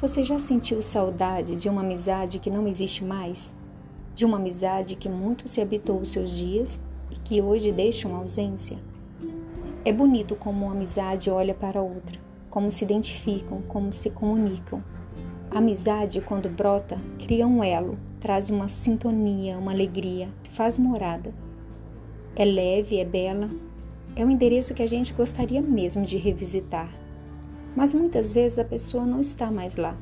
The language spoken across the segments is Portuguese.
Você já sentiu saudade de uma amizade que não existe mais? De uma amizade que muito se habitou os seus dias e que hoje deixa uma ausência? É bonito como uma amizade olha para outra, como se identificam, como se comunicam. A amizade, quando brota, cria um elo, traz uma sintonia, uma alegria, faz morada. É leve, é bela, é um endereço que a gente gostaria mesmo de revisitar. Mas muitas vezes a pessoa não está mais lá.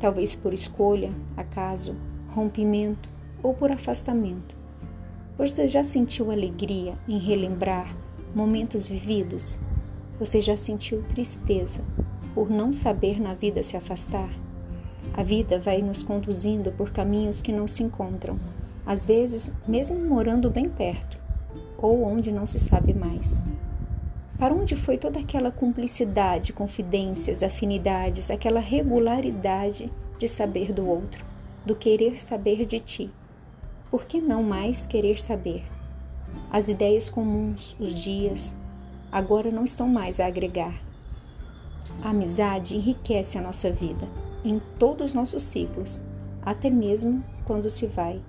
Talvez por escolha, acaso, rompimento ou por afastamento. Você já sentiu alegria em relembrar momentos vividos? Você já sentiu tristeza por não saber na vida se afastar? A vida vai nos conduzindo por caminhos que não se encontram, às vezes mesmo morando bem perto, ou onde não se sabe mais. Para onde foi toda aquela cumplicidade, confidências, afinidades, aquela regularidade de saber do outro, do querer saber de ti? Por que não mais querer saber? As ideias comuns, os dias, agora não estão mais a agregar. A amizade enriquece a nossa vida em todos os nossos ciclos, até mesmo quando se vai.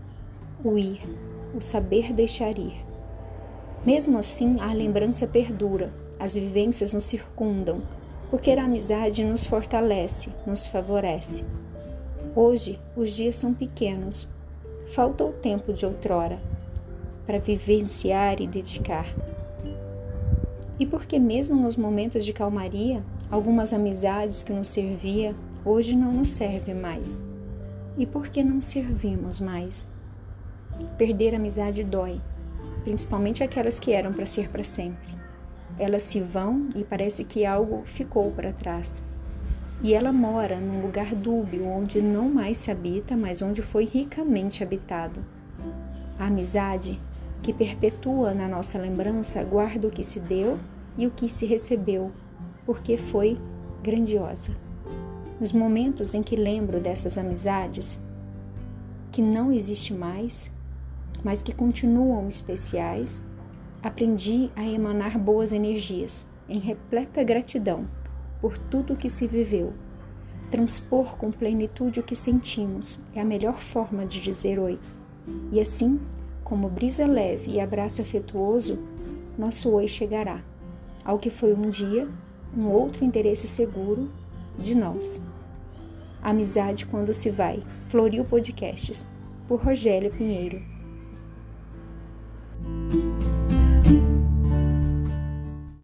O ir, o saber deixar ir. Mesmo assim, a lembrança perdura, as vivências nos circundam, porque a amizade nos fortalece, nos favorece. Hoje, os dias são pequenos, falta o tempo de outrora para vivenciar e dedicar. E porque, mesmo nos momentos de calmaria, algumas amizades que nos servia hoje não nos servem mais. E por que não servimos mais? Perder amizade dói, principalmente aquelas que eram para ser para sempre. Elas se vão e parece que algo ficou para trás. E ela mora num lugar dúbio onde não mais se habita, mas onde foi ricamente habitado. A amizade que perpetua na nossa lembrança guarda o que se deu e o que se recebeu, porque foi grandiosa. Nos momentos em que lembro dessas amizades, que não existe mais, mas que continuam especiais, aprendi a emanar boas energias, em repleta gratidão por tudo o que se viveu. Transpor com plenitude o que sentimos é a melhor forma de dizer oi. E assim, como brisa leve e abraço afetuoso, nosso oi chegará ao que foi um dia um outro interesse seguro de nós. Amizade quando se vai. Floriu Podcasts, por Rogério Pinheiro. Thank you.